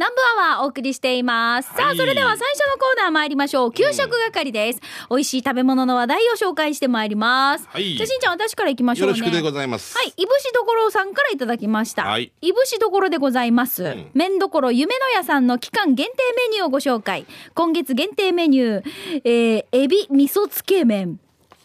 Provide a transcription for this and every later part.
南部アワーお送りしています。さあ、はいそれでは最初のコーナー参りましょう。給食係です。美味しい食べ物の話題を紹介してまいります。はいじゃあ、しんちゃん、私から行きましょうね。よろしくでございます。はい、いぶしどころさんからいただきました。はいいぶしどころでございます。ん麺どころ夢の屋さんの期間限定メニューをご紹介。今月限定メニュー、えー、エビ味噌つけ麺。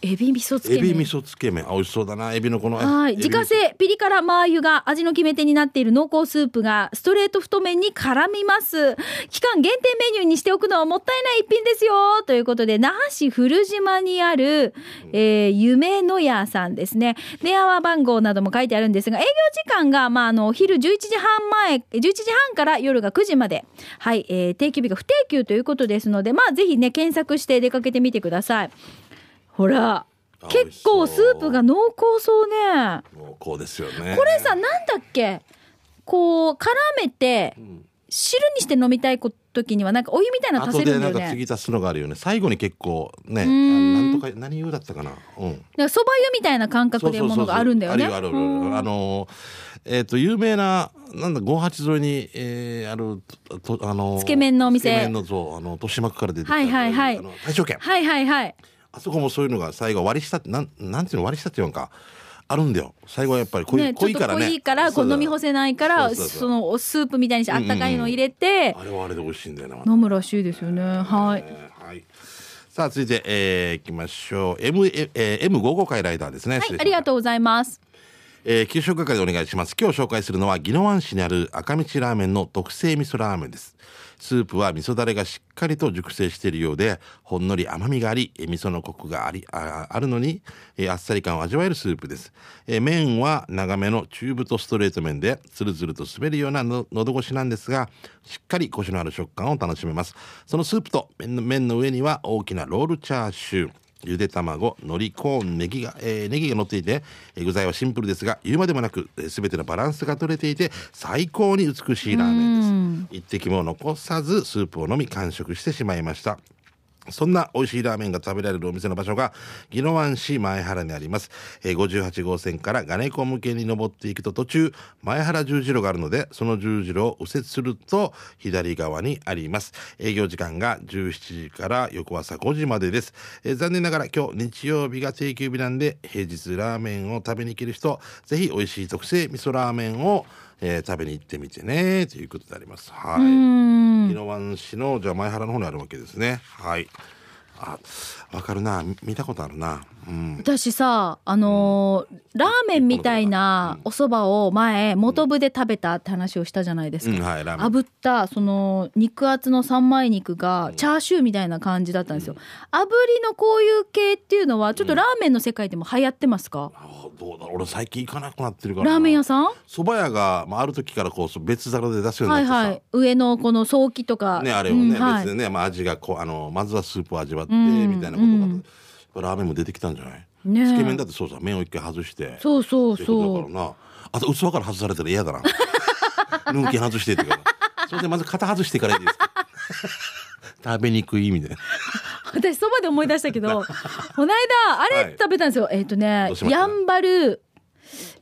エビ味噌つけ麺。エビ味噌つけ麺、あ美味しそうだな。エビのこの。はい、自家製ピリ辛マー油が味の決め手になっている濃厚スープがストレート太麺に絡みます。期間限定メニューにしておくのはもったいない一品ですよ。ということで那覇市古島にある、えー夢の屋さんですね。電話番号なども書いてあるんですが営業時間が、まあ、あのお昼11時半前11時半から夜が9時まで。はい、えー定休日が不定休ということですのでまあぜひね検索して出かけてみてくださいほらあ結構スープが濃厚そうね。濃厚ですよね。これさなんだっけ？こう絡めてん。汁にして飲みたい時にはなんかお湯みたいなの足後せるでなんかんだよね継ぎ足すのがあるよね。最後に結構ね、なんとか何湯だったかな？うん。そば湯みたいな感覚でものがあるんだよね。あるよあるよあのえっ、と有名ななんだ五八沿いに、えー、あるとあのつけ麺のお店。つけ麺のそうあの豊島区から出てきたはいはいはい。あの大正軒。はいはいはいあそこもそういうのが最後割り下ってなんなんていうの割り下っていうのか。あるんだよ。最後はやっぱり濃い,、ね、濃いからね。濃いからこう飲み干せないからそのおスープみたいにしてあったかいの入れてあれはあれで美味しいんだよな、また。飲むらしいですよね。はい。ねはい。さあ続いて、えー、いきましょう。M、えー、M55 回ライダーですね、はいありがとうございます。えー、給食係でお願いします。今日紹介するのは宜野湾市にある赤道ラーメンの特製味噌ラーメンですスープは味噌だれがしっかりと熟成しているようでほんのり甘みがあり味噌のコクがありああるのに、えあっさり感を味わえるスープです、え麺は長めの中太ストレート麺でつるつると滑るようなのど越しなんですがしっかりコシのある食感を楽しめます。そのスープと麺の麺の上には大きなロールチャーシュー。ゆで卵、海苔、コーン、ネギが、えーネギが乗っていて、えー具材はシンプルですが、言うまでもなく、すべてのバランスが取れていて、最高に美しいラーメンです。一滴も残さず、スープを飲み完食してしまいました。そんな美味しいラーメンが食べられるお店の場所が、宜野湾市前原にあります。えー58号線から金子向けに登っていくと途中、前原十字路があるので、その十字路を右折すると左側にあります。営業時間が17時から翌朝5時までです。えー残念ながら今日日曜日が定休日なんで、平日ラーメンを食べに行ける人、ぜひ美味しい特製味噌ラーメンを、えー食べに行ってみてね、ということであります。はい。うん宜野湾市のじゃあ前原の方にあるわけですねはいあわかるな。み見たことあるな。うん。私さあのーラーメンみたいなお蕎麦を前元部で食べたって話をしたじゃないですか、うんはい炙ったその肉厚の三枚肉がチャーシューみたいな感じだったんですよ、炙りのこういう系っていうのはちょっとラーメンの世界でも流行ってますか、あどうだ俺最近行かなくなってるから。ラーメン屋ささん？蕎麦屋が、まあ、ある時からこう別皿で出すようになってさ、はいはい。上のこの早期とか。ねあれをね、別でね、まあ、味がこうあのまずはスープを味わって、んみたいなことが、ラーメンも出てきたんじゃない、ねつけ麺だってそうさ麺を一回外して。そうそうそう。だからな。あと器から外されたら嫌だな。ヌンキ外してってからそれでまず型外してからいいですか？食べにくいみたいな。私そばで思い出したけど この間あはい。れ食べたんですよ、えっ、とねやんばる、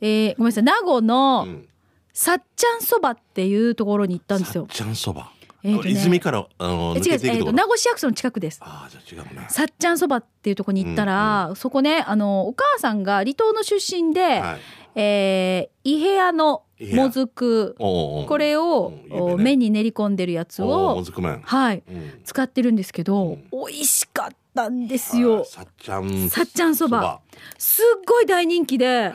えーごめんなさい名護のうん。さっちゃんそばっていうところに行ったんですよ。ちゃんそば、えーとね泉からあのえ違う、えーと名護市役所の近くです。ああじゃあ違うねさっちゃんそばっていうところに行ったら、そこねあのお母さんが離島の出身で、はい。えー、伊平屋のもずくこれを、ね。麺に練り込んでるやつおうもをずく麺。はいうん。使ってるんですけど、うん。美味しかったんですはよい。さっちゃんさっちゃんそば。すっごい大人気で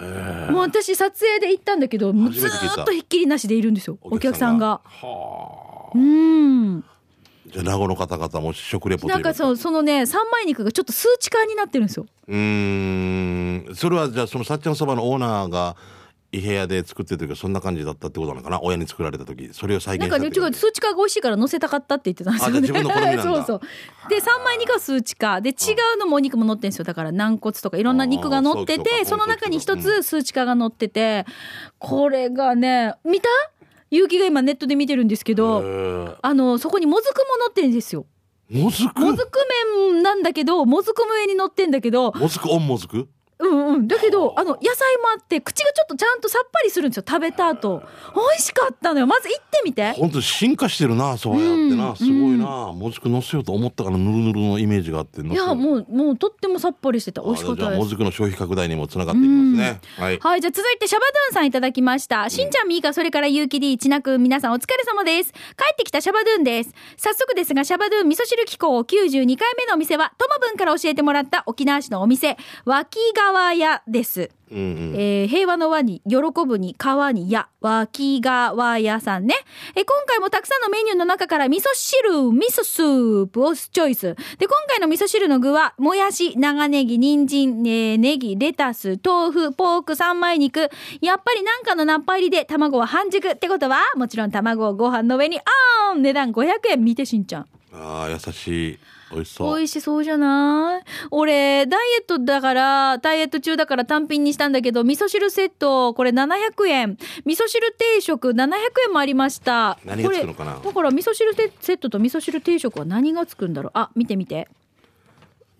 もう私撮影で行ったんだけどもうずっとひっきりなしでいるんですよお客さんが。はうん。あじゃあ名護の方々も食レポとなんかそうそのね三枚肉がちょっと数値化になってるんですよ。うーん。それはじゃあそのさっちゃんそばのオーナーが伊平屋で作ってる時はそんな感じだったってことなのかな？親に作られた時それを再現なんかね違う数値化が美味しいから乗せたかったって言ってたんですよね。自分の好みなんだ そうそう。で三枚肉は数値化で違うのもお肉も乗ってるんですよ。だから軟骨とかいろんな肉が乗っててその中に一うんつ数値化が乗っててこれがね見た？結城が今ネットで見てるんですけど。へあのそこにもずくも乗ってるんですよ。えもずく？もずく麺なんだけどもずくも上に乗ってんだけどもずく？オンもずく？うんうん。だけど、あの、野菜もあって、口がちょっとちゃんとさっぱりするんですよ。食べた後。美味しかったのよ。まず行ってみて。本当に進化してるなそうやってな、うんすごいな、もずく乗せようと思ったからぬるぬるのイメージがあって乗いや、もう、もうとってもさっぱりしてた。美味しかっじゃたです。あもずくの消費拡大にもつながっていきますね、はいはい、じゃあ続いてシャバドゥンさんいただきました。しんちゃん、みーか、それからゆうき D、ちなくん、皆さんお疲れ様です。帰ってきたシャバドゥンです。早速ですが、シャバドゥン味噌汁機構92回目のお店は、ともぶんから教えてもらった沖縄市のお店、脇川屋です。うんうん。えー平和の輪に喜ぶに川にや。脇川屋さんね、えー今回もたくさんのメニューの中から味噌汁味噌スープをチョイス。で今回の味噌汁の具はもやし長ネギ人参、えーネギレタス豆腐ポーク三枚肉。やっぱりなんかのナッパ入りで卵は半熟ってことはもちろん卵をご飯の上にあーん値段500円。見てしんちゃん。あー優しい美味しそう美味しそうじゃない？俺、ダイエットだから、ダイエット中だから単品にしたんだけど、味噌汁セット、これ700円。味噌汁定食700円もありました。何がつくのかな？だから味噌汁セットと味噌汁定食は何がつくんだろう？あ、見てみて。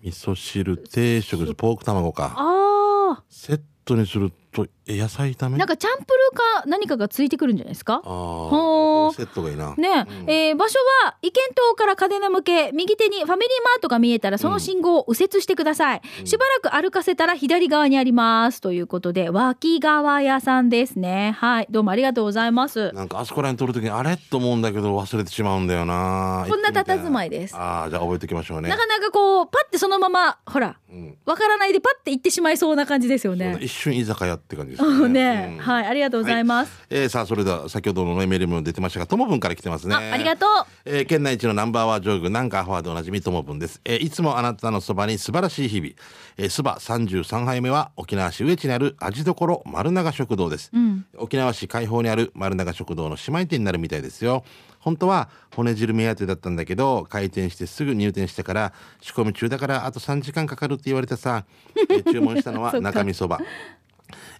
味噌汁定食ポーク卵かあセットにするとえ野菜炒ー。め？なんかチャンプルーか何かがついてくるんじゃないですか？あほセットがいいなねうんえー場所は、意見島から嘉手向け、右手にファミリーマートが見えたら、その信号を右折してください。しばらく歩かせたら左側にあります。ということで、脇川屋さんですね。はい。どうもありがとうございます。なんかあそこら辺撮るときにあれ？と思うんだけど忘れてしまうんだよなこんな佇まいですああじゃあ覚えておきましょうねなかなかこう、パッてそのまま、ほら、うんわからないでパッて行ってしまいそうな感じですよね。一瞬居酒屋って感じですうんね。ね、うん。はい。ありがとうございます。えーさあそれでは先ほどのねメールにも出てましたがともぶんから来てますね。あ、ありがとう。えー県内一のナンバーワンジョグなんかアファーでおなじみともぶんです、えーいつもあなたのそばに素晴らしい日々。えーそば、33杯目は沖縄市上地にある味どころ丸永食堂です、ん。沖縄市海宝にある丸永食堂の姉妹店になるみたいですよ。本当は骨汁目当てだったんだけど開店してすぐ入店してから仕込み中だからあと3時間かかるって言われてさ、えー注文したのは 中身そば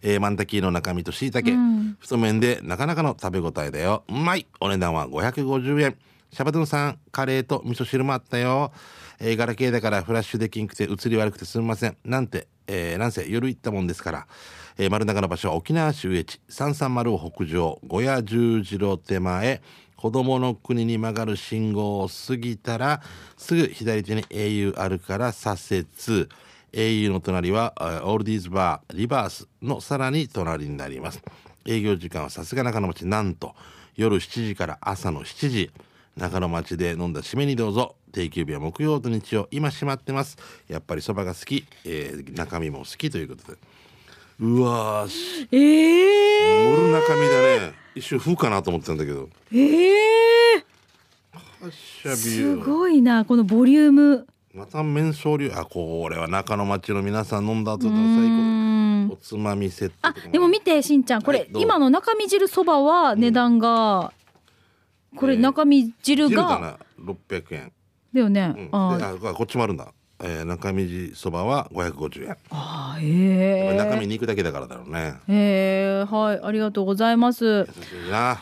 えー、マンタキーの中身と椎茸、太麺でなかなかの食べ応えだよ。うまい。お値段は550円。シャバドゥンさんカレーと味噌汁もあったよ、えー、ガラケーだからフラッシュできんくて映り悪くてすみません。なんて、えー、なんせ夜行ったもんですから、えー、丸中の場所は沖縄市上地。330を北上。小屋十字路手前。子供の国に曲がる信号を過ぎたらすぐ左手に au あるから左折 au の隣はあオールディーズバーリバースのさらに隣になります。営業時間はさすが中野町なんと夜7時から朝の7時。中野町で飲んだ締めにどうぞ。定休日は木曜と日曜今閉まってます。やっぱりそばが好き、えー中身も好きということで。うわーしええ盛る中身だね。一瞬風かなと思ってたんだけど。ええはっしゃびすよごいな、このボリューム。また麺総流あこれは中野町の皆さん飲んだ後だ。う最ーん。高。おつまみセットあでも見て、しんちゃん、これ、はい今の中身汁そばは値段が、これえー中身汁が、汁かな。600円、だよね。うん、あであこっちもあるんだ、えー、中身そばは550円。あー、やっぱりへ中身肉だけだからだろうね。え。へえ、はい、ありがとうございます。は優しいな。あ、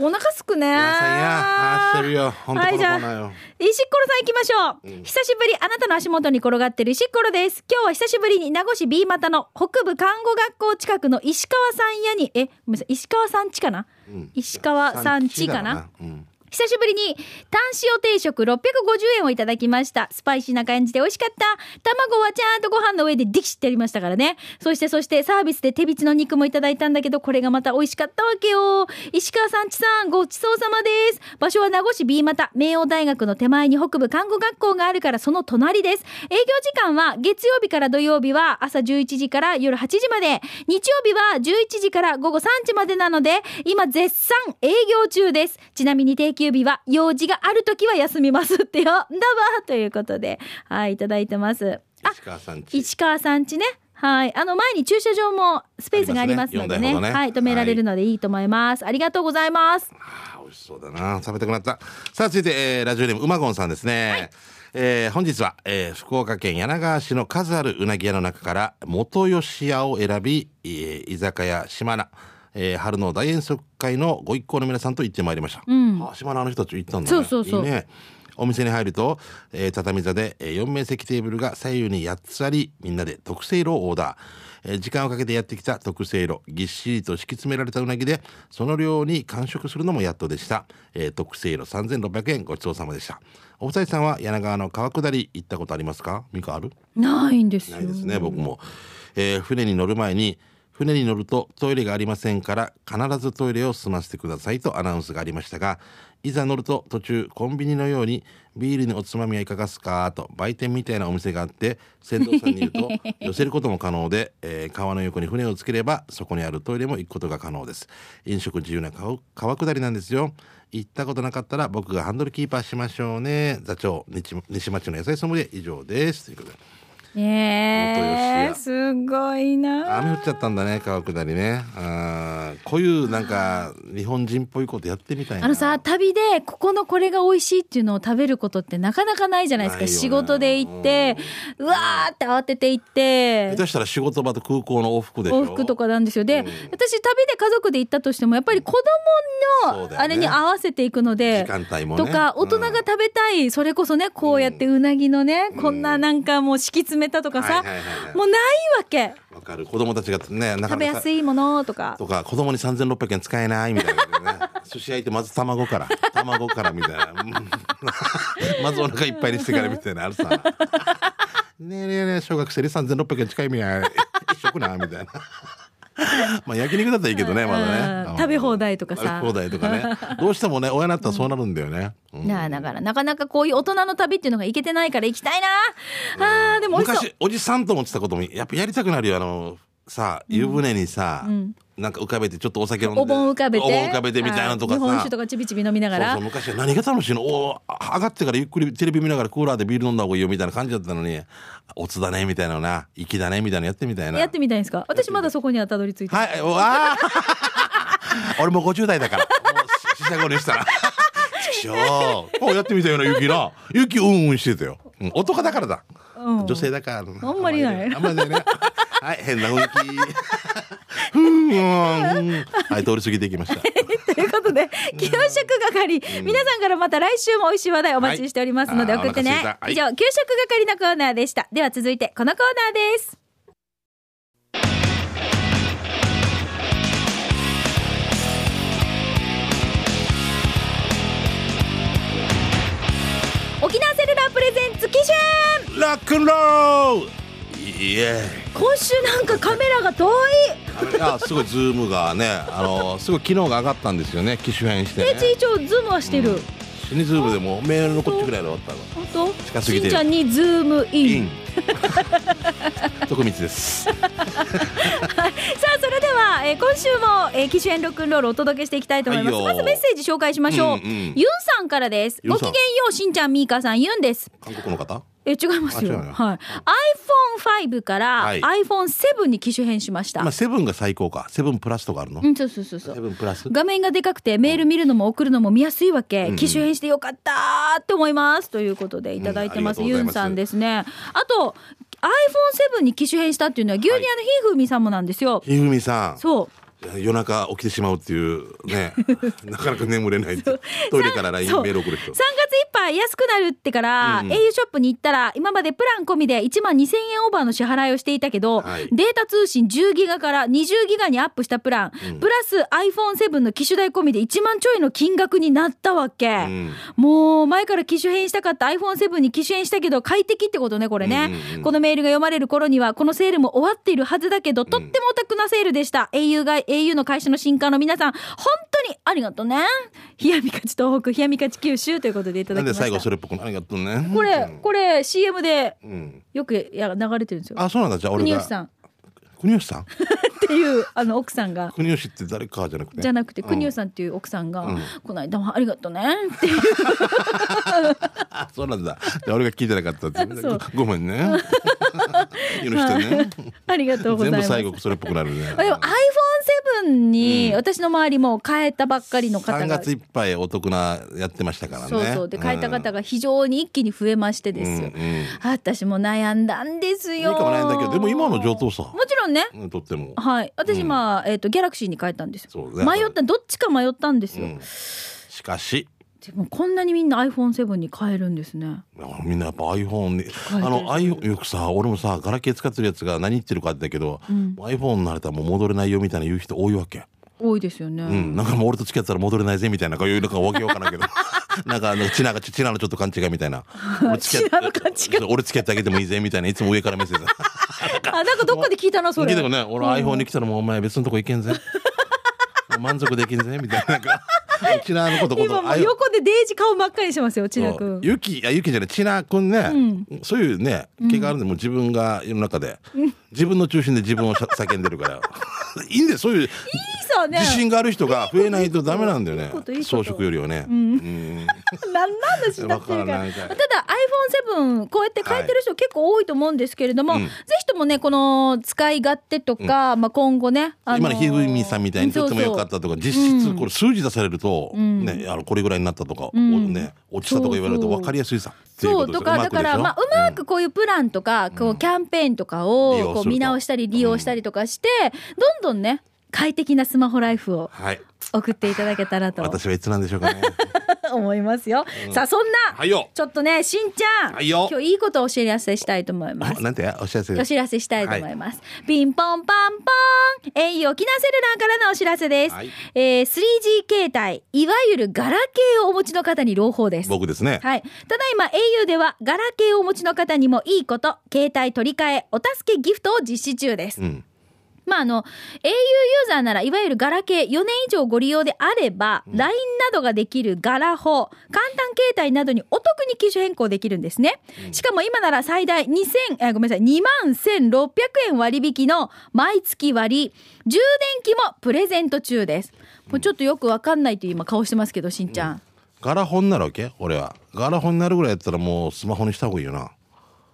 お腹すくね。はいじゃあ石ころさん行きましょう、久しぶりあなたの足元に転がってる石ころです。今日は久しぶりに名護市 B 股の北部看護学校近くの石川さん家にえごめんなさい石川さん家かな、うん。石川さん家かな？ううん久しぶりにタン塩定食650円をいただきました。スパイシーな感じで美味しかった。卵はちゃんとご飯の上でディキシってやりましたからね。そしてそしてサービスで手びちの肉もいただいたんだけど、これがまた美味しかったわけよ。石川さんちさん、ごちそうさまです。場所は名護市 B 股、明王大学の手前に北部看護学校があるからその隣です。営業時間は月曜日から土曜日は朝11時から夜8時まで、日曜日は11時から午後3時までなので、今絶賛営業中です。ちなみに定休日は用事がある時は休みますってよ。だわということで、はい、いただいてます。あ、石川さんち市川さんちね。はい。あの前に駐車場もスペースがありますのでね。ねねはい。止められるのでいいと思います。ありがとうございます。あー美味しそうだな食べたくなったさあ続いて、えーラジオネームうまごんさんですね、えー本日は、えー福岡県柳川市の数あるうなぎ屋の中から元吉屋を選び、えー居酒屋島名、えー春の大遠足会のご一行の皆さんと行ってまいりました、ん。あ島名の人たち行ったんだね。そうそうそう。いいね。お店に入ると、えー畳座で、えー4名席テーブルが左右に8つありみんなで特製色をオーダー、えー時間をかけてやってきた特製色ぎっしりと敷き詰められたうなぎでその量に完食するのもやっとでした、えー特製色3600円ごちそうさまでした。お二人さんは柳川の川下り行ったことありますか？ミカある？ないんですよ。ないですね僕も、えー船に乗る前に船に乗るとトイレがありませんから必ずトイレを済ませてくださいとアナウンスがありましたがいざ乗ると途中コンビニのようにビールにおつまみはいかがすかと売店みたいなお店があって船頭さんに言うと 寄せることも可能で、えー川の横に船をつければそこにあるトイレも行くことが可能です。飲食自由な川川下りなんですよ。行ったことなかったら僕がハンドルキーパーしましょうね。座長西西町の野菜ソムリエ以上です。ということで。元えー、すごいな。雨降っちゃったんだね川下りね。あーこういうなんか日本人っぽいことやってみたいな。あのさ旅でここのこれが美味しいっていうのを食べることってなかなかないじゃないですか。仕事で行ってうわーって慌てて行って。下手したら仕事場と空港の往復で往復とかなんですよ。で、うん。私旅で家族で行ったとしてもやっぱり子供のあれに合わせていくので、時間帯もね。とか大人が食べたい、それこそねこうやってうなぎのね、こんななんかもう敷き詰めたとかさ、もうないわけ。わかる。子供たちがねなか食べなかやすいものとか。とか子供に3600円使えないみたいなね。寿司焼いてまず卵から卵からみたいな。う んまずお腹いっぱいにしてからみたいなあるさ。ねえねえねえ小学生で3600円近いみや。一食なみたいな まあ焼肉だったらいいけどねまだね。うん。食べ放題とかさ。食べ放題とかね。どうしてもね親になったらそうなるんだよね、うん。なあだから。なかなかこういう大人の旅っていうのが行けてないから行きたいな、あーでも昔おじさんと思ってたこともやっぱやりたくなるよあのさ湯船にさ、なんか浮かべてちょっとお酒飲んでお盆浮かべて。お盆浮かべてみたいなのとかさ。はい日本酒とかちびちび飲みながら。そうそう昔は何が楽しいの？お上がってからゆっくりテレビ見ながらクーラーでビール飲んだ方がいいよみたいな感じだったのにおつだねみたいなのな粋だねみたいなのやってみたいな。やってみたいんですか？私まだそこにはたどり着いてはいおあー。俺も50代だから。もうししゃごにしたら。ちくしょうもうやってみたよなゆきな。ゆきうんうんしてたよ、うん、男だからだ、うん。女性だからあんまりない。あんまりない。ね。はい変な雰囲気。ふーん。はい通り過ぎていきました。ということで、給食係、皆さんからまた来週も美味しい話題お待ちしておりますのではい送ってね。あーお腹空い。た以上、給食係のコーナーでした。では続いて、このコーナーです。沖縄セルラープレゼンツ機種ロックンロール!イエ今週なんかカメラが遠い。あすごいズームがねあのすごい機能が上がったんですよね機種変してね。平地一応ズームはしてる。死にズームでもメールのこっちぐらいで終わったの。本当？近すぎてしんちゃんにズームイン。徳光です。さあそれでは、えー今週も、えー、機種編ロックンロールをお届けしていきたいと思います、はいよまずメッセージ紹介しましょう、うんうんユンさんからです。ごきげん。ようしんちゃんみーかさんユンです。韓国の方？え違いますよ。はい、iPhone5 からはい。iPhone7 に機種変しました、まあセブンが最高か。セブンプラスとかあるの？うんそうそうそうそう。セブンプラス。画面がでかくてメール見るのも送るのも見やすいわけ、うん。機種変してよかったーって思います。ということでいただいてます,、うんユンさんですね。あと iPhone7 に機種変したっていうのは牛乳屋のひーふみさんもなんですよ、ひふみさん。そう夜中起きてしまうっていうね。なかなか眠れないトイレから LINE メール送る人。3月いっぱい安くなるってから、うん。au ショップに行ったら今までプラン込みで1万2000円オーバーの支払いをしていたけど、はい。データ通信10ギガから20ギガにアップしたプラン、うん。プラス iPhone7 の機種代込みで1万ちょいの金額になったわけ、うん。もう前から機種変したかった。iPhone7 に機種変したけど快適ってことねこれね、うんうんうん。このメールが読まれる頃にはこのセールも終わっているはずだけど、とってもお得なセールでした。Au が au の会社の新刊の皆さん本当にありがとうね。冷やみかち東北冷やみかち九州ということでいただきました。最後それっぽくなありがとうね。これこれ CM でうん。よくや流れてるんですよ。あそうなんだ。じゃあ俺が国吉さん。っ国吉さん？ていうあの奥さんが。国吉って誰かじゃなくて？じゃなくてうん。国吉さんっていう奥さんが、うん。この間もありがとうねっていう。あ そうなんだ。で俺が聞いてなかったっごごめんね。許してね。ありがとうございます。全部最後それっぽくなるね。でも iPhone7 に私の周りも変えたばっかりの方3が、月いっぱいお得なやってましたからね。そうそう。で変えた方が非常に一気に増えましてですよ、うんうん。私も悩んだんですよ。いいかもないんだけどでも今の上等さもちろんね。うんとっても。はい。私うん。まあ、えっ、とギャラクシーに変えたんですよ。そうね迷ったどっちか迷ったんですよ、うん。しかしでもこんなにみんな iPhone7 に変えるんですね。みんなやっぱ iPhone にあの iPhone よくさ俺もさガラケー使ってるやつが何言ってるかってだけど、iPhone になれたらもう戻れないよみたいな言う人多いわけ。多いですよね、うん、なんかもう俺と付き合ったら戻れないぜみたいなこういうのがわけわからんけど。なんかあのチナがチナのちょっと勘違いみたいな。俺付き合っチナの勘違い。俺付き合ってあげてもいいぜみたいないつも上からメッセージ。あなんかどっかで聞いたなそれ。聞いたよね俺 iPhone に来たらもうお前別のとこ行けんぜ。満足できんぜみたいななんかチナのことこと今もう横でデージ顔真っ赤にしてますよ千奈君。ゆきあゆきじゃないちなくん。ね、そういうね気があるんで、もう自分が世の中で、自分の中心で自分を 叫んでるから。いいんだよそういう。いいさね。自信がある人が増えないとダメなんだよね。装飾よりはね、うん。何の話になってるから。ただ iPhone7 こうやって変えてる人結構多いと思うんですけれども、うん。ぜひともねこの使い勝手とか、まあ、今後ね、あ今のひふみさんみたいにとってもよかったとか実質これ数字出されると、ん。ねあのこれぐらいになったとか、ね落ちたとか言われると分かりやすいさそうとか？だからまあうまくこういうプランとか、こうキャンペーンとかをこう見直したり利用したりとかして、どんどんね快適なスマホライフをはい。送っていただけたらと。私はいつなんでしょうかね思いますよ。さあそんな、はいよちょっとねしんちゃん、はいよ今日いいことをお知らせしたいと思います。なんて？お知らせ？お知らせしたいと思います。ピンポンパンポン au 沖縄セルラーからのお知らせです。はいえー 3G 携帯、いわゆるガラケーをお持ちの方に朗報です。僕ですねはい。ただいま au ではガラケーをお持ちの方にもいいこと、携帯取り替え、お助けギフトを実施中です。うんまあ、あの、au ユーザーなら、いわゆるガラケー4年以上ご利用であれば、LINE などができるガラホ、簡単携帯などにお得に機種変更できるんですね。しかも今なら最大2000、あごめんなさい、2万1600円割引の毎月割、充電器もプレゼント中です。もうちょっとよくわかんないという今顔してますけど、しんちゃん。ガラホンになるわけ俺は。ガラホンになるぐらいやったらもうスマホにした方がいいよな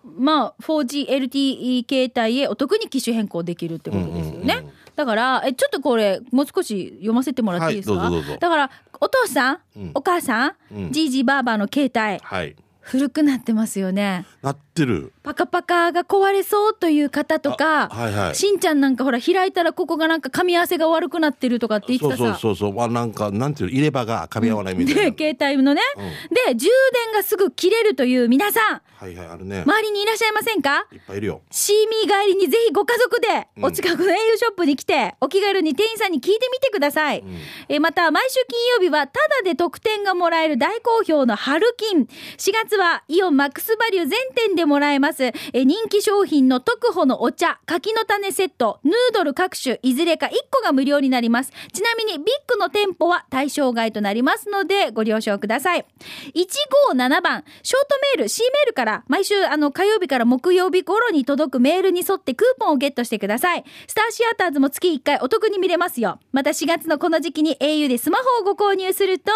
まあ 4GLTE 携帯へお得に機種変更できるってことですよね。うんうんうん。だからえちょっとこれもう少し読ませてもらっていいですか、はいだからお父さん、うん。お母さんじいじばあばの携帯はい。古くなってますよね。なってるパカパカが壊れそうという方とか、あはいはい。しんちゃんなんかほら開いたらここがなんか噛み合わせが悪くなってるとかって言ってそう。そうそうそう。あなんかなんていうの入れ歯が噛み合わないみたいな、で 携帯のね、で充電がすぐ切れるという皆さん。はいはいあるね、周りにいらっしゃいませんか？いっぱいいるよ。シーミー帰りにぜひご家族でお近くの au ショップに来て、お気軽に店員さんに聞いてみてください。えーまた、毎週金曜日はタダで特典がもらえる大好評の春金。4月はイオンマックスバリュー全店でもらえます。え人気商品の特保のお茶、柿の種セット、ヌードル各種、いずれか1個が無料になります。ちなみにビッグの店舗は対象外となりますので、ご了承ください。157番、ショートメール、C メールから、毎週、あの、火曜日から木曜日頃に届くメールに沿ってクーポンをゲットしてください。スターシアターズも月1回お得に見れますよ。また4月のこの時期に au でスマホをご購入すると、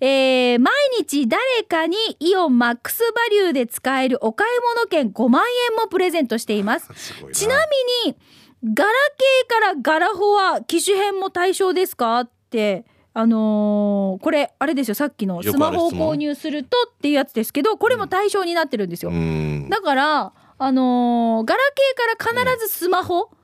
えー、毎日誰かにイオンマックスバリューで使えるお買い物券5万円もプレゼントしています。すちなみに、ガラケーからガラホは機種変も対象ですかって、あのーこれ、あれですよ、さっきのスマホを購入するとっていうやつですけど、これも対象になってるんですよ。うん。だから、あのーガラケーから必ずスマホうん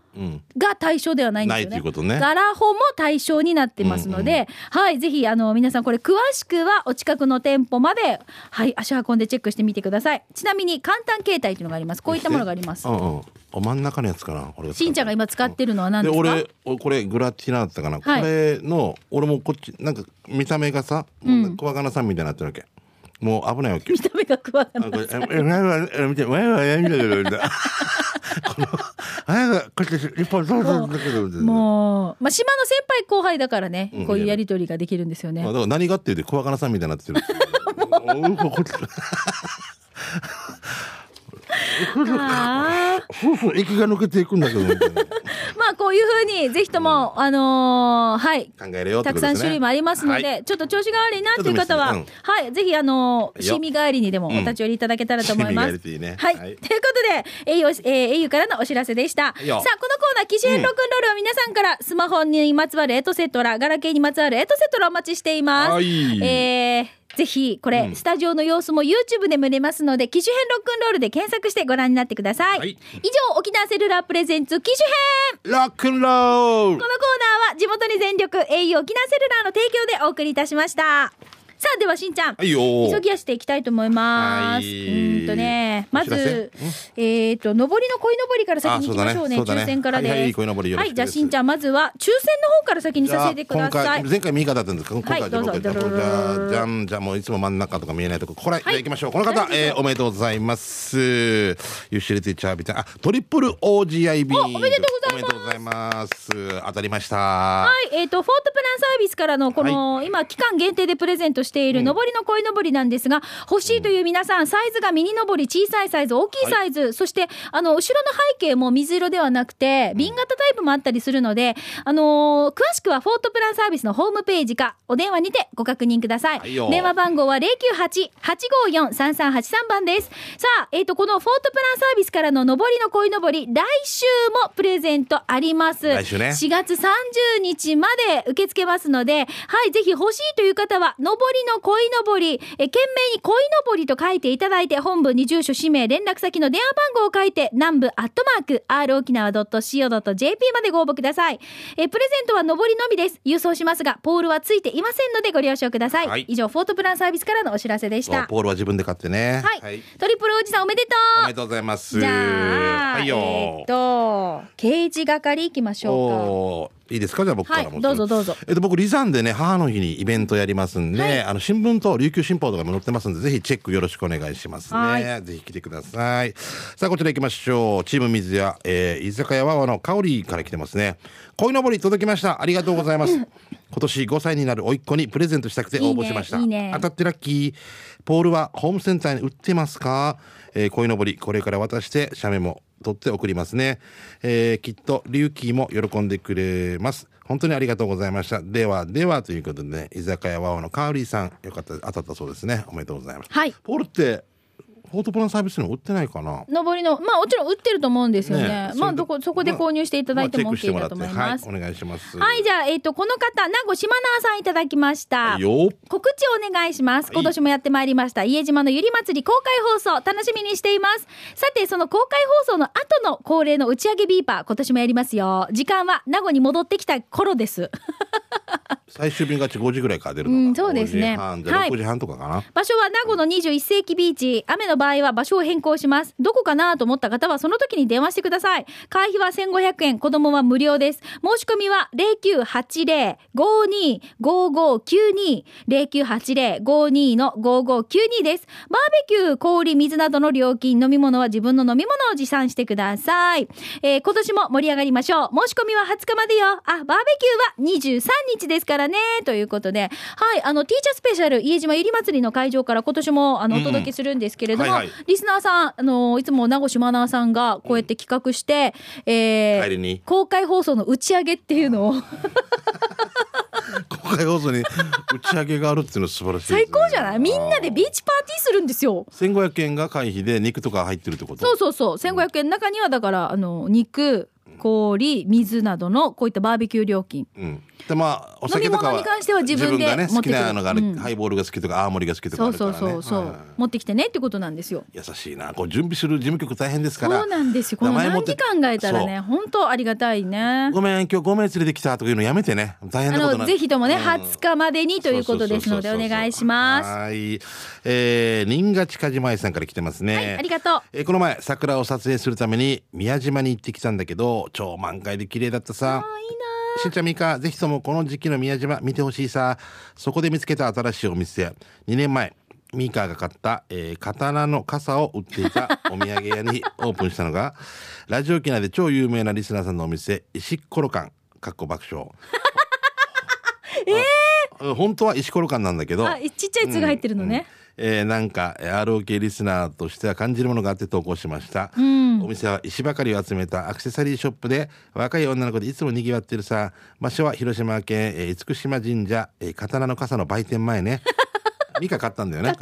が対象ではないんですよね。ないということねガラホも対象になってますので、はい、ぜひ、あの、皆さんこれ詳しくはお近くの店舗まで、はい、足運んでチェックしてみてください。ちなみに、簡単携帯というのがあります。こういったものがあります。う。んうん。あ真ん中のやつかな俺が使ったしんちゃんが今使ってるのは何でですか？俺おこれグラティナだったかな、はい。これの俺もこっちなんか見た目がさ、もうクワガナさんみたいになってるわけもう危ないわけ見た目がクワガナあ このあこうやって一本そうそうだけどもう、まあ、島の先輩後輩だからね、うん。こういうやりとりができるんですよね。あだ。から何がって言うてクワガナさんみたいになってる ふうふう息が抜けていくんだけどまあ、こういうふうに、ぜひとも、あのーはい。考えるよたくさん種類もありますので、はい。ちょっと調子が悪いなっていう方は、はい、ぜひあのー、いいよ。シミ帰りにでもお立ち寄りいただけたらと思います。はい、はい。ということで、au、えー、au からのお知らせでした。さあ、このコーナー、機種編ロックンロールは皆さんからスマホにまつわるエトセトラ、ガラケーにまつわるエトセトラお待ちしています。はい。えーぜひ、これ、うんスタジオの様子も YouTube で見れますので、機種編ロックンロールで検索してご覧になってください。はい以上、沖縄セルラープレゼンツ機種編ロックンロールこのコーナーは地元に全力 au 沖縄セルラーの提供でお送りいたしました。さあではしんちゃん、はいよ。急ぎ足でいきたいと思います。うはい。ーんとね。まずえっ、と上りの鯉のぼりから先に行きましょうねあそうだね。抽選からです。はいはいはいじゃあしんちゃんまずは抽選の方から先にさせてください。前回右肩だったんですか今回はいどうぞ。じゃじゃあじゃんじゃあもういつも真ん中とか見えないとここれ、じゃあ行きましょう。この方、えー、おめでとうございます。ユーシレティチャービちゃん。あトリプル OGIB おおめでとうございます。おめでとうございます。当たりました。はい、えっ、と、フォートプランサービスからの、この、今、期間限定でプレゼントしている、上りの鯉のぼりなんですが、欲しいという皆さん、サイズがミニ上り、小さいサイズ、大きいサイズ、そして、あの、後ろの背景も水色ではなくて、瓶型タイプもあったりするので、あのー詳しくは、フォートプランサービスのホームページか、お電話にてご確認ください。はいよ電話番号は098-854-3383番です。さあ、えっ、と、このフォートプランサービスからの上りの鯉のぼり、来週もプレゼントあります。来週ね4月30日まで受け付けますので、はい、ぜひ欲しいという方は、上りの鯉のぼり、え、懸命に鯉のぼりと書いていただいて、本部に住所、氏名、連絡先の電話番号を書いて、南部アットマーク、r 沖縄 .co.jp までご応募ください。え、プレゼントは上りのみです。郵送しますが、ポールはついていませんのでご了承ください。はい以上、フォートプランサービスからのお知らせでした。ポールは自分で買ってねはい。トリプルおじさんおめでとうおめでとうございますじゃあ、はいよ、えーっと、刑事係行きましょうか。いいですか？じゃあ僕からも、はいどうぞどうぞ。えっと僕リザンでね母の日にイベントやりますんで、はい。あの新聞と琉球新報とかも載ってますんでぜひチェックよろしくお願いしますはい。ねぜひ来てください。さあこちら行きましょう。チーム水屋、えー、居酒屋わわの香りから来てますね。鯉のぼり届きました。ありがとうございます。今年5歳になる甥っ子にプレゼントしたくて応募しました。ねね。当たってラッキーポールはホームセンターに売ってますか、えー、鯉のぼりこれから渡して写メも取って送りますね、えーきっとリュウキーも喜んでくれます。本当にありがとうございました。ではではということでね居酒屋ワオのカーリーさんよかった当たったそうですね。おめでとうございます。はい。ポールってフォートプランサービスにも売ってないかな上りの、まあもちろん売ってると思うんですよね。ねまあどこ、そこで購入していただいても OK だと思います。はいお願いしますはい、じゃあ、えっ、と、この方、名護島縄さんいただきました。よ告知をお願いします。はい今年もやってまいりました。家島のゆり祭り公開放送、楽しみにしています。さて、その公開放送の後の恒例の打ち上げビーパー、今年もやりますよ。時間は名護に戻ってきた頃です。最終便が5時ぐらいから出るのかうんそうですね5時半じゃあはい6時半とかかな、場所は名護の21世紀ビーチ。雨の場合は場所を変更します。どこかなと思った方はその時に電話してください。会費は1500円、子供は無料です。申し込みは0980-525592、0980-52の5592です。バーベキュー、氷、水などの料金、飲み物は自分の飲み物を持参してください。えー今年も盛り上がりましょう。申し込みは20日までよ。あ、バーベキューは23日ですからね。ということで、はい、あの、ティーチャースペシャル、家島ゆり祭りの会場から今年も、あの、お届けするんですけれども、はいはい。リスナーさん、あの、いつも名越マナーさんがこうやって企画して、えー帰りに。公開放送の打ち上げっていうのを、公開放送に打ち上げがあるっていうのは素晴らしいね、最高じゃない？みんなでビーチパーティーするんですよ。1500円が会費で肉とか入ってるってこと？そうそうそう。1500円の中には、だから、あの、肉、氷、水などの、こういったバーベキュー料金。うん、でまあお酒とかは飲み物に関しては自分でがね好きなのがある、うん。ハイボールが好きとか青森が好きとかそうそうそうそう、はい。持ってきてねってことなんですよ。優しいな。こう準備する事務局大変ですから。そうなんですよ。この何時考えたらね、本当ありがたいね。ごめん今日5名連れてきたとかいうのやめてね。大変なことなぜひともね、うん。20日までにということですので、お願いします。ははい。えー、新賀近島愛さんから来てますね。い、ありがとう。えーこの前桜を撮影するために宮島に行ってきたんだけど超満開で綺麗だったさ。あいいなしんちゃんみーかぜひともこの時期の宮島見てほしいさ。そこで見つけた新しいお店。2年前ミーカーが買った、えー刀の傘を売っていたお土産屋に オープンしたのがラジオ機内で超有名なリスナーさんのお店石ころ館かっこ爆笑。えー、本当は石ころ館なんだけど。あ、ちっちゃい「つ」が入ってるのね。えーなんかえー ROK リスナーとしては感じるものがあって投稿しました、ん。お店は石ばかりを集めたアクセサリーショップで若い女の子でいつも賑わってるさ場所は広島県、えー厳島神社、えー刀の傘の売店前ね。ミカ買ったんだよね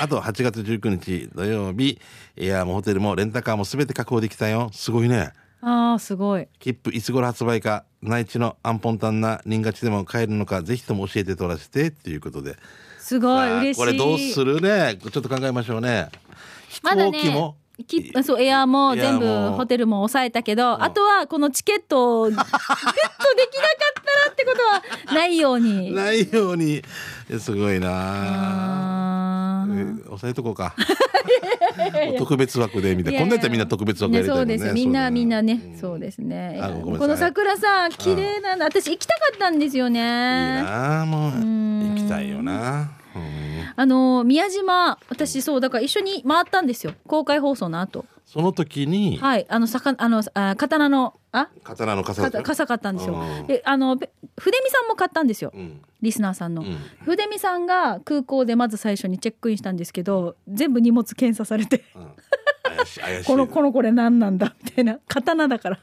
あと8月19日土曜日エアーもホテルもレンタカーも全て確保できたよ。すごいねああ、すごい。切符いつ頃発売か内地のアンポンタンな人勝ちでも買えるのかぜひとも教えてとらせてっていうことで。すごい、嬉しい。これどうするね？ちょっと考えましょうね。飛まだね行機も、きそうエアーも。全部ホテルも抑えたけど、あとはこのチケットをゲットできなかったらってことはないように。ないように。すごいなあーえとこうか。特別枠でみたいな。こんなやったらみんな特別枠やりたいもんね。ねそうです。みんなみんなね、うん。そうですね。この桜さん綺麗なんだ私行きたかったんですよいいねなもう。うん。行きたいよな。うん。あの宮島私そうだから一緒に回ったんですよ。公開放送の後その時にはいあのさかあのあ刀のあ？刀の傘か傘買ったんですよ。うん。であのべ筆見さんも買ったんですよ。うん。リスナーさんの、うん。筆見さんが空港でまず最初にチェックインしたんですけど全部荷物検査されて。このこのこれ何なんだみたいな。刀だから。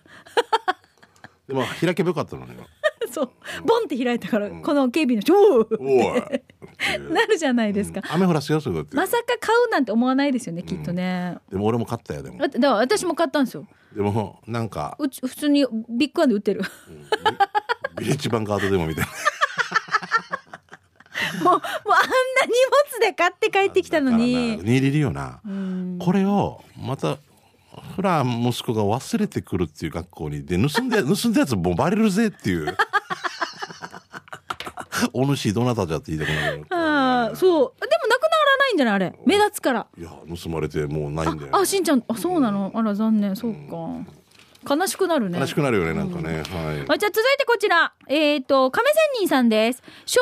でも開けばよかったのに。そう。ボンって開いたから、ん。この警備の人おーおいっていう。なるじゃないですか、雨降らすよそれだってまさか買うなんて思わないですよねきっとね、でも俺も買ったよでも。だから私も買ったんですよ。でもなんか。うち普通にビッグワンで売ってる。ビレッジバンカードでもみたいな。もうもうあんな荷物で買って帰ってきたのに。な握れるよなうんこれをまたフラ息子が忘れてくるっていう学校にで盗んで盗んだやつもうバレるぜっていう お主どなたじゃって言いたくなるああそう。でもなくならないんじゃないあれ。目立つから。いや盗まれてもうないんだよあしんちゃん。あそうなの。あら残念。そうか悲しくなるね。悲しくなるよねなんかね。はい。あじゃあ続いてこちら。えっ、と亀仙人さんです。昭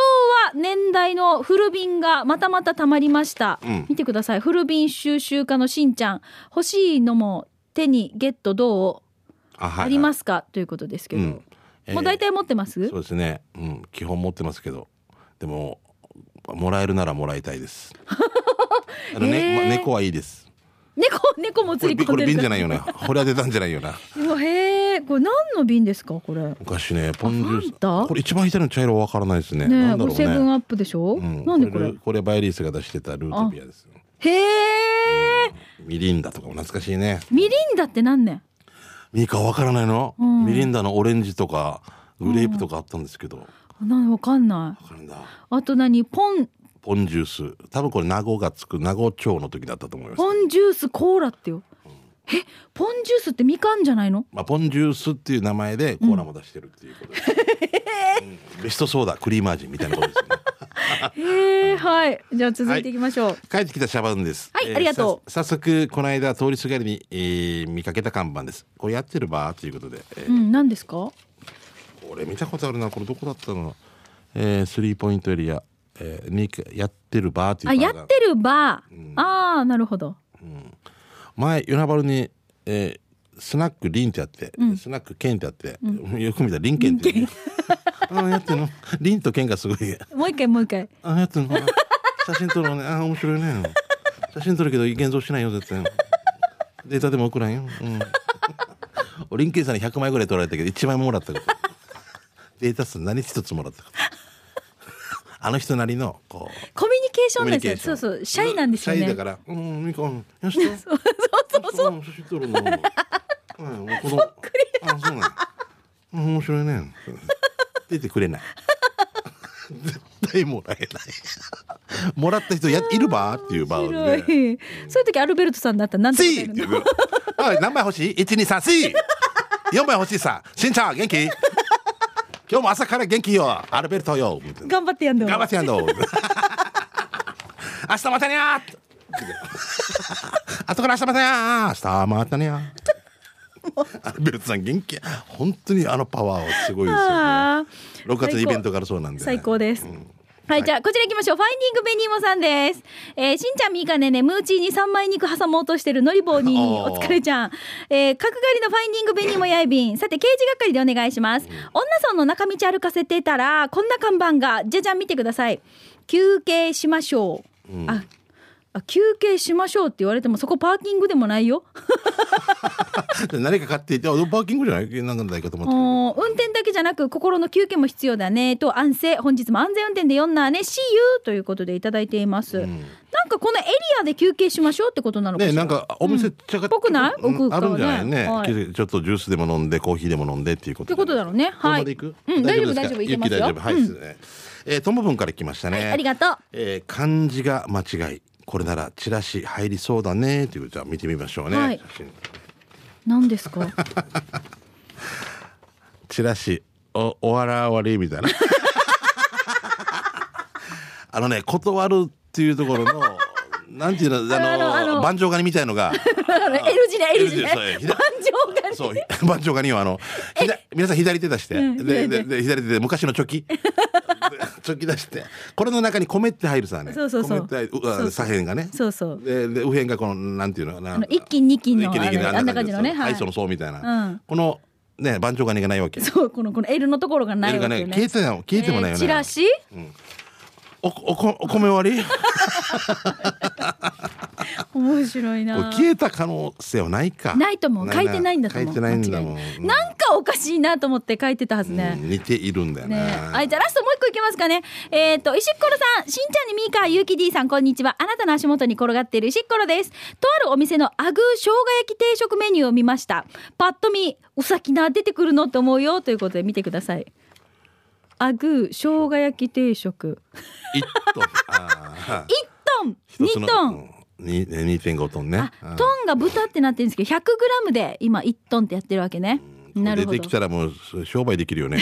和年代の古瓶がまたまたたまりました、うん。見てください。古瓶収集家のしんちゃん。欲しいのも手にゲットどう？あはいありますすか、ということですけど、もう大体持ってます？そうですね。うん。基本持ってますけど。でももらえるならもらいたいです。あの、ねへーま猫はいいです。猫猫もこ釣りこれ瓶じゃないよな。これは出たんじゃないよな。へえ。これ何の瓶ですか？これ。昔ねポンジュース。これ一番左の茶色はわからないですね。ねね。セブンアップでしょ、うん。なんでこれ？これバイリースが出してたルートビアです。へえ、ミリンダとかも懐かしいね。ミリンダって何年？ミーカわからないの、うん。ミリンダのオレンジとかグレープとかあったんですけど、わなんわかんない。あと何？ポン。ポンジュース。多分これ名護がつく名護町の時だったと思います。ポンジュースコーラってよえポンジュースってみかんじゃないの？まあ、ポンジュースっていう名前でコーラも出してるっていうことです、うん。ベストソーダクリーム味みたいなことですね。へえはい。じゃあ続いていきましょう、帰ってきたシャバンです。はいありがとう。さ早速この間通りすがりに、えー見かけた看板です。これやってるバーということで、えーうん何ですか？これ見たことあるな。これどこだったの？えースリーポイントエリア、えーにやってるバーっていうあやってるバー、ああなるほど前与那原に、えースナックリンってやって、スナックケンってやって、よく見たらリンケンっていうね、あやってんの？リンとケンがすごい。もう一回もう一回。あやってんの？写真撮るのね。あ面白いね。写真撮るけど現像しないよ絶対。データでも送らんよ、うん、俺リンケンさんに100枚ぐらい撮られたけど1枚ももらったこと。データ数何一つもらったこと。あの人なりのこう。コミュニケーショコンですそうそう。シャイなんですよね。シャイだから。うんみかんよしと そうそう。そう写真撮るのうんもう子供あそうなん面白いね。出てくれない。絶対もらえない。もらった人やいるばっていう場合面白でい。そういう時アルベルトさんだったら何てシー答えるの？おい何枚欲しい ?123 シー4枚欲しいさ。しんちゃん元気？今日も朝から元気よ。アルベルトよ。頑張ってやんでも頑張ってやんど 明日またにゃー後から明日またにゃー明日またにゃーアルベルトさん元気本当にあのパワーはすごいですよねあー6月にイベントがあるそうなんで最高です。うんはい、じゃあ、こちら行きましょう。ファインディングベニーモさんです。えーしんちゃん、みーかねね、ムーチーに三枚肉挟もうとしてるのり棒に、お疲れちゃん。えー角刈りのファインディングベニーモやいびん。さて、刑事係でお願いします。女村の中道歩かせてたら、こんな看板が、じゃじゃん見てください。休憩しましょう。うんあ、あ休憩しましょうって言われても、そこパーキングでもないよ。何か買っていてあパーキングじゃないなんかないかと思って。運転だけじゃなく心の休憩も必要だねと安静本日も安全運転で読んだね See you ということでいただいています、ん。なんかこのエリアで休憩しましょうってことなのかねなんかお店ちゃがぽくない？うあるんじゃないね、はい。ちょっとジュースでも飲んでコーヒーでも飲んでっていうことってことだろうね。はい。うん大丈夫大丈夫行けますよ。はい、うん。えー、トモブンから来ましたね、ありがとう。えー漢字が間違いこれならチラシ入りそうだね。というじゃあ見てみましょうね、はい。何ですか？チラシおおわらわりみたいな。あのね断るっていうところのなんていうのあのあのあの万丈ガニみたいのが。L 字ね L 字ね。そう万丈がそう万丈ガニはあの皆さん左手出して、うん。ででで左手で昔のチョキでチョキ出して。これの中に米って入るさね。そうそうそう。米って入左辺がね。そうそう。でで右辺がこのなんていうの？な一斤二斤の一気に一気にあんな感じのね。はい。の層みたいな、うん。このね番長ガニがないわけ。そうこのこの L のところがないわけよね。消えてないも消えてもないよね、えーチラシ？おおこお米割り？こ 面白いれな消えた可能性はないかないと思う書いてないんだと思う書いてないんだもんなんかおかしいなと思って書いてたはずね、うん似ているんだよねねはい、じゃあラストもう一個いけますかね。えっ、と、石っころさん、しんちゃんにみーか、ゆうき D さん、こんにちは。あなたの足元に転がっている石っころです。とあるお店のアグー生姜焼き定食メニューを見ました。パッと見、うさきな出てくるのって思うよ。ということで見てください。アグー生姜焼き定食。一トンあー1トン一つ !2 のトンうんに2.5トンねトンが豚ってなってるんですけど、100グラムで今1トンってやってるわけね。なるほど出てき。たらもう商売できるよね。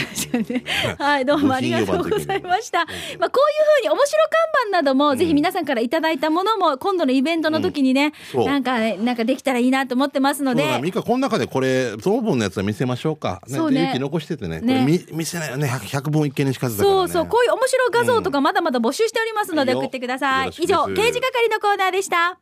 はい、どうもありがとうございました。まあ、こういうふうに面白看板なども、ぜひ皆さんからいただいたものも、今度のイベントの時にね、そう。なんかね、なんかできたらいいなと思ってますので、ミカこの中でこれ当分のやつは見せましょうか。ねそうね。勇気残しててね。ね。見見せないよね。100, 100本一見にしかずだからね。そうそう、こういう面白画像とかまだまだ募集しておりますのでうん送ってください。以上、刑事係のコーナーでした。